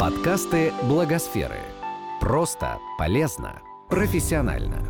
Подкасты Благосферы. Просто, полезно, профессионально.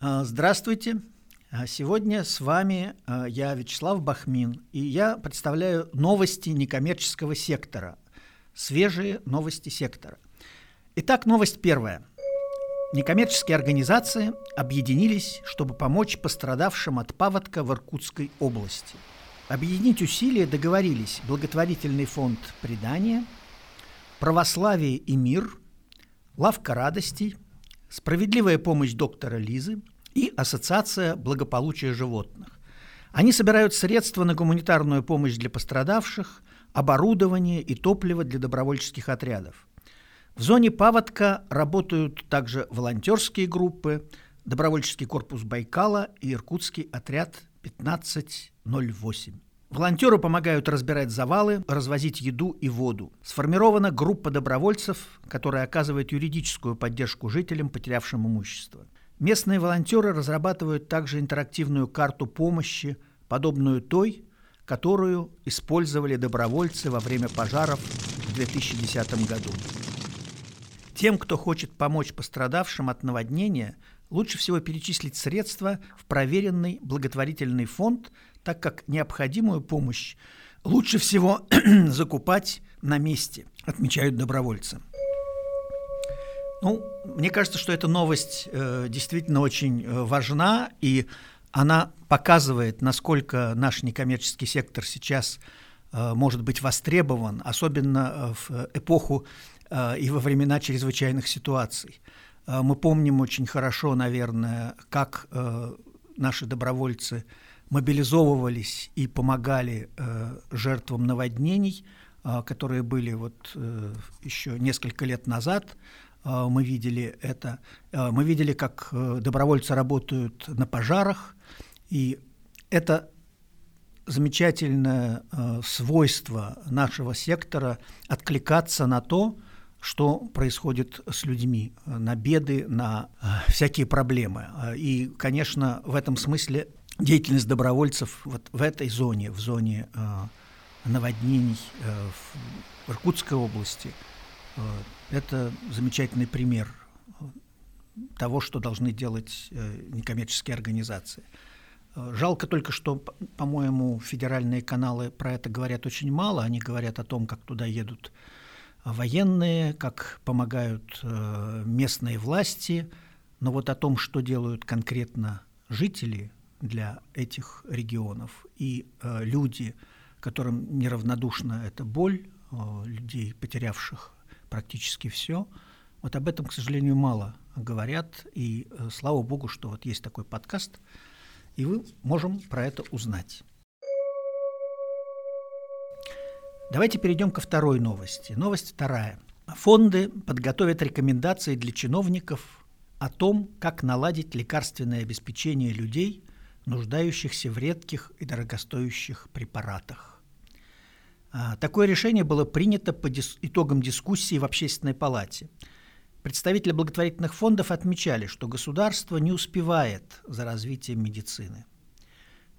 А, Здравствуйте. А, Сегодня с вами а, я, Вячеслав Бахмин, и я представляю новости некоммерческого сектора, свежие новости сектора. Итак, новость первая. Некоммерческие организации объединились, чтобы помочь пострадавшим от паводка в Иркутской области. Объединить усилия договорились благотворительный фонд «Предание», «Православие и мир», «Лавка радостей», «Справедливая помощь доктора Лизы» и Ассоциация благополучия животных. Они собирают средства на гуманитарную помощь для пострадавших, оборудование и топливо для добровольческих отрядов. В зоне паводка работают также волонтерские группы, добровольческий корпус Байкала и иркутский отряд 1508. Волонтеры помогают разбирать завалы, развозить еду и воду. Сформирована группа добровольцев, которая оказывает юридическую поддержку жителям, потерявшим имущество. Местные волонтеры разрабатывают также интерактивную карту помощи, подобную той, которую использовали добровольцы во время пожаров в 2010 году. Тем, кто хочет помочь пострадавшим от наводнения, лучше всего перечислить средства в проверенный благотворительный фонд, так как необходимую помощь лучше всего закупать на месте, отмечают добровольцы. Ну, мне кажется, что эта новость э, действительно очень э, важна, и она показывает, насколько наш некоммерческий сектор сейчас э, может быть востребован, особенно э, в эпоху э, и во времена чрезвычайных ситуаций. Э, мы помним очень хорошо, наверное, как э, наши добровольцы мобилизовывались и помогали э, жертвам наводнений, э, которые были вот э, еще несколько лет назад. Э, мы видели это. Э, мы видели, как э, добровольцы работают на пожарах, и это замечательное э, свойство нашего сектора откликаться на то, что происходит с людьми, на беды, на э, всякие проблемы. И, конечно, в этом смысле деятельность добровольцев вот в этой зоне, в зоне э, наводнений э, в Иркутской области, э, это замечательный пример того, что должны делать э, некоммерческие организации. Э, Жалко только, что, по-моему, федеральные каналы про это говорят очень мало. Они говорят о том, как туда едут военные, как помогают э, местные власти, но вот о том, что делают конкретно жители для этих регионов и э, люди, которым неравнодушна эта боль, э, людей, потерявших практически все, вот об этом, к сожалению, мало говорят, и слава богу, что вот есть такой подкаст, и мы можем про это узнать. Давайте перейдем ко второй новости. Новость вторая. Фонды подготовят рекомендации для чиновников о том, как наладить лекарственное обеспечение людей, нуждающихся в редких и дорогостоящих препаратах. А, Такое решение было принято по дис- итогам дискуссии в Общественной палате. Представители благотворительных фондов отмечали, что государство не успевает за развитием медицины.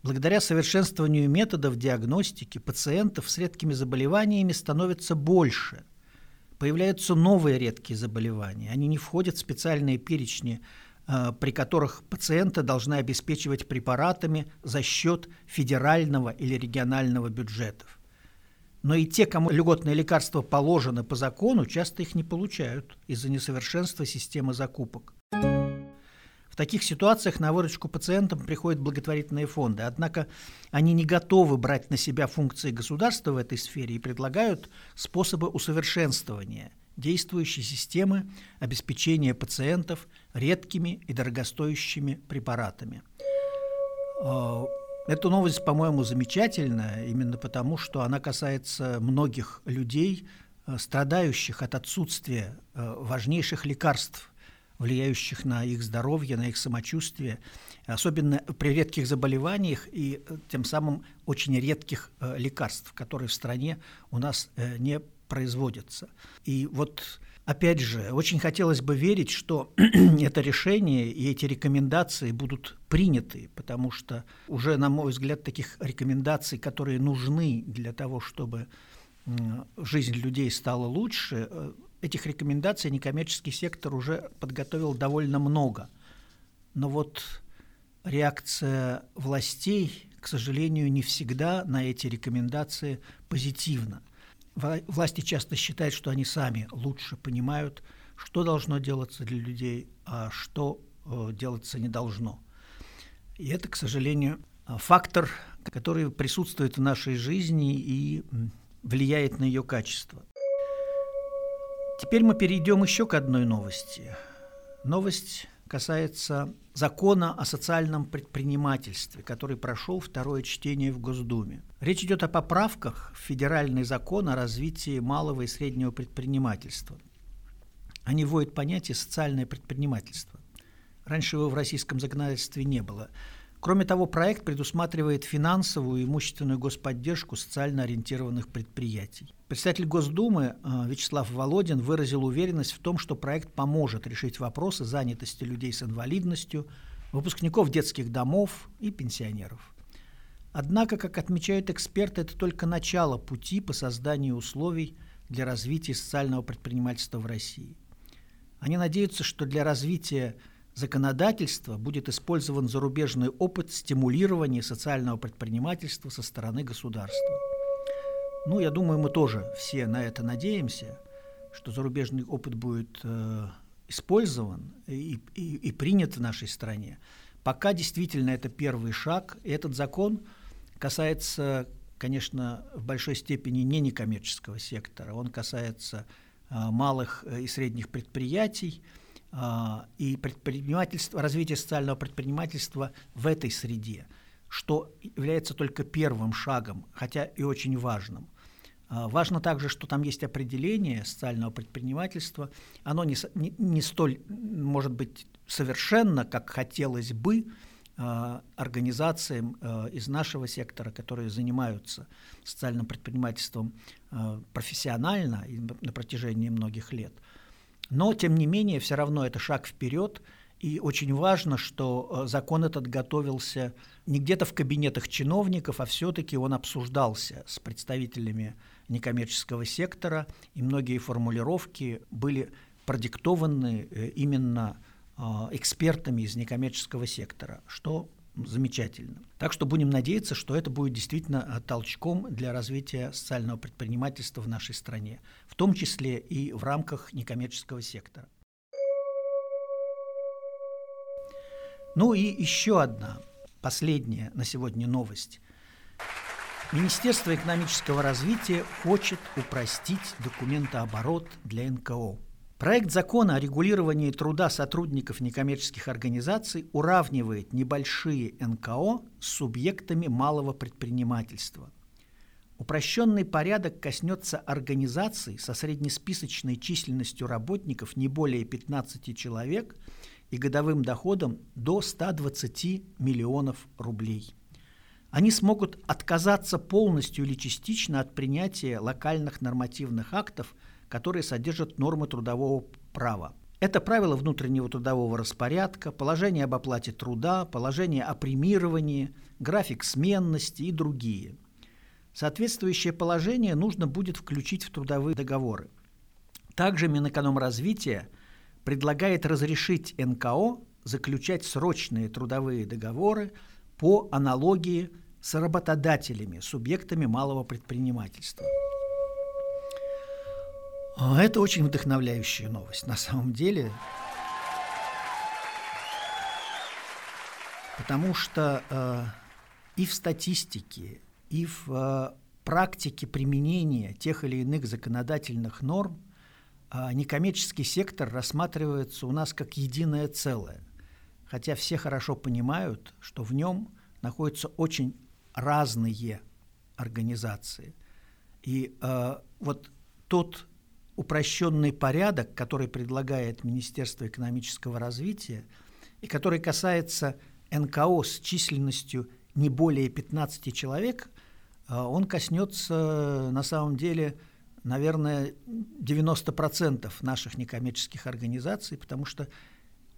Благодаря совершенствованию методов диагностики пациентов с редкими заболеваниями становится больше. Появляются новые редкие заболевания. Они не входят в специальные перечни, э, при которых пациента должны обеспечивать препаратами за счет федерального или регионального бюджетов. Но и те, кому льготные лекарства положены по закону, часто их не получают из-за несовершенства системы закупок. Таких ситуациях на выручку пациентам приходят благотворительные фонды, однако они не готовы брать на себя функции государства в этой сфере и предлагают способы усовершенствования действующей системы обеспечения пациентов редкими и дорогостоящими препаратами. Э, Эта новость, по-моему, замечательная, именно потому, что она касается многих людей, э, страдающих от отсутствия э, важнейших лекарств, влияющих на их здоровье, на их самочувствие, особенно при редких заболеваниях и э, тем самым очень редких лекарств, которые в стране у нас не производятся. И вот Опять же, очень хотелось бы верить, что это решение и эти рекомендации будут приняты, потому что уже, на мой взгляд, таких рекомендаций, которые нужны для того, чтобы жизнь людей стала лучше, э, этих рекомендаций некоммерческий сектор уже подготовил довольно много. Но вот реакция властей, к сожалению, не всегда на эти рекомендации позитивна. Власти часто считают, что они сами лучше понимают, что должно делаться для людей, а что э, делаться не должно. И это, к сожалению, фактор, который присутствует в нашей жизни и влияет на ее качество. Теперь мы перейдем еще к одной новости. Новость касается закона о социальном предпринимательстве, который прошел второе чтение в Госдуме. Речь идет о поправках в федеральный закон о развитии малого и среднего предпринимательства. Они вводят понятие «социальное предпринимательство». Раньше его в российском законодательстве не было. Кроме того, проект предусматривает финансовую и имущественную господдержку социально ориентированных предприятий. Председатель Госдумы э, Вячеслав Володин выразил уверенность в том, что проект поможет решить вопросы занятости людей с инвалидностью, выпускников детских домов и пенсионеров. Однако, как отмечают эксперты, это только начало пути по созданию условий для развития социального предпринимательства в России. Они надеются, что для развития законодательства будет использован зарубежный опыт стимулирования социального предпринимательства со стороны государства. Ну, я думаю, мы тоже все на это надеемся, что зарубежный опыт будет э, использован и, и, и принят в нашей стране. Пока действительно это первый шаг. И этот закон касается, конечно, в большой степени не некоммерческого сектора. Он касается э, малых и средних предприятий, и предпринимательство, развитие социального предпринимательства в этой среде, что является только первым шагом, хотя и очень важным. А, важно также, что там есть определение социального предпринимательства. Оно не, не, не столь, может быть, совершенно, как хотелось бы, а, организациям из нашего сектора, которые занимаются социальным предпринимательством профессионально на протяжении многих лет – но, тем не менее, все равно это шаг вперед, и очень важно, что э, закон этот готовился не где-то в кабинетах чиновников, а все-таки он обсуждался с представителями некоммерческого сектора, и многие формулировки были продиктованы э, именно э, экспертами из некоммерческого сектора, что замечательно. Так что будем надеяться, что это будет действительно э, толчком для развития социального предпринимательства в нашей стране, в том числе и в рамках некоммерческого сектора. Ну и еще одна, последняя на сегодня новость. Министерство экономического развития хочет упростить документооборот для НКО. Проект закона о регулировании труда сотрудников некоммерческих организаций уравнивает небольшие НКО с субъектами малого предпринимательства. Упрощенный порядок коснется организаций со среднесписочной численностью работников не более 15 человек и годовым доходом до 120 миллионов рублей. Они смогут отказаться полностью или частично от принятия локальных нормативных актов – которые содержат нормы трудового права. Это правила внутреннего трудового распорядка, положение об оплате труда, положение о премировании, график сменности и другие. Соответствующее положение нужно будет включить в трудовые договоры. Также Минэкономразвития предлагает разрешить НКО заключать срочные трудовые договоры по аналогии с работодателями, субъектами малого предпринимательства. А, это очень вдохновляющая новость на самом деле. Потому что э, и в статистике, и в э, практике применения тех или иных законодательных норм э, некоммерческий сектор рассматривается у нас как единое целое. Хотя все хорошо понимают, что в нем находятся очень разные организации. И э, вот тот упрощенный порядок, который предлагает Министерство экономического развития и который касается НКО с численностью не более 15 человек, а, он коснется на самом деле наверное, 90% наших некоммерческих организаций, потому что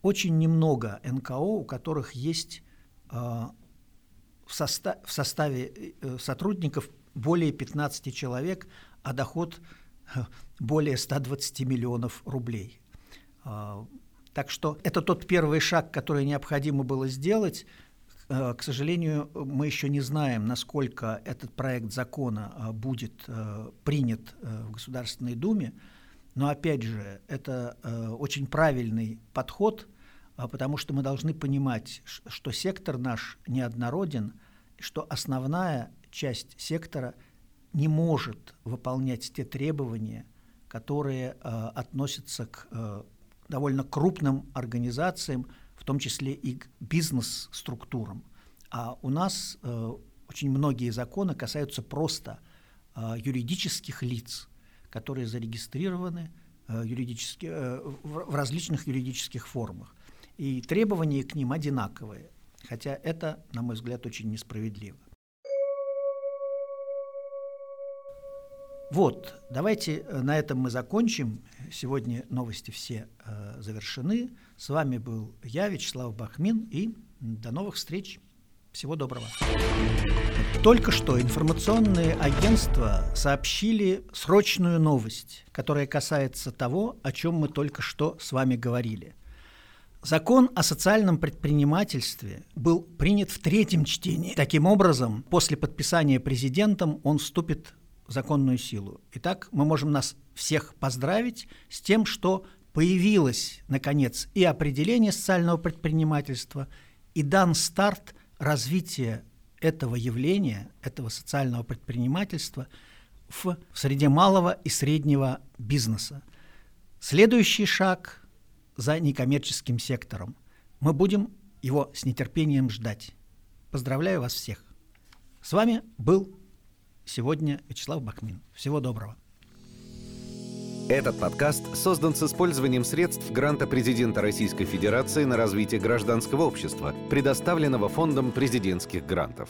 очень немного НКО, у которых есть э, в, состав, в составе э, сотрудников более 15 человек, а доход э, более 120 миллионов рублей. Э, так что это тот первый шаг, который необходимо было сделать. Э, к сожалению, мы еще не знаем, насколько этот проект закона э, будет принят в Государственной Думе. Но опять же, это очень правильный подход, потому что мы должны понимать, что сектор наш неоднороден, что основная часть сектора не может выполнять те требования, которые относятся к довольно крупным организациям, в том числе и к бизнес-структурам. А у нас э, очень многие законы касаются просто э, юридических лиц, которые зарегистрированы э, юридически, э, в различных юридических формах. И требования к ним одинаковые, хотя это, на мой взгляд, очень несправедливо. Вот, давайте э, на этом мы закончим. Сегодня новости все э, завершены. С вами был я, Вячеслав Бахмин, и до новых встреч. Всего доброго. Только что информационные агентства сообщили срочную новость, которая касается того, о чем мы только что с вами говорили. Закон о социальном предпринимательстве был принят в третьем чтении. Таким образом, после подписания президентом он вступит законную силу. Итак, мы можем нас всех поздравить с тем, что появилось, наконец, и определение социального предпринимательства, и дан старт развития этого явления, этого социального предпринимательства в, среде малого и среднего бизнеса. Следующий шаг за некоммерческим сектором. Мы будем его с нетерпением ждать. Поздравляю вас всех. С вами был Сегодня Вячеслав Бакмин. Всего доброго. Этот подкаст создан с использованием средств гранта президента Российской Федерации на развитие гражданского общества, предоставленного Фондом президентских грантов.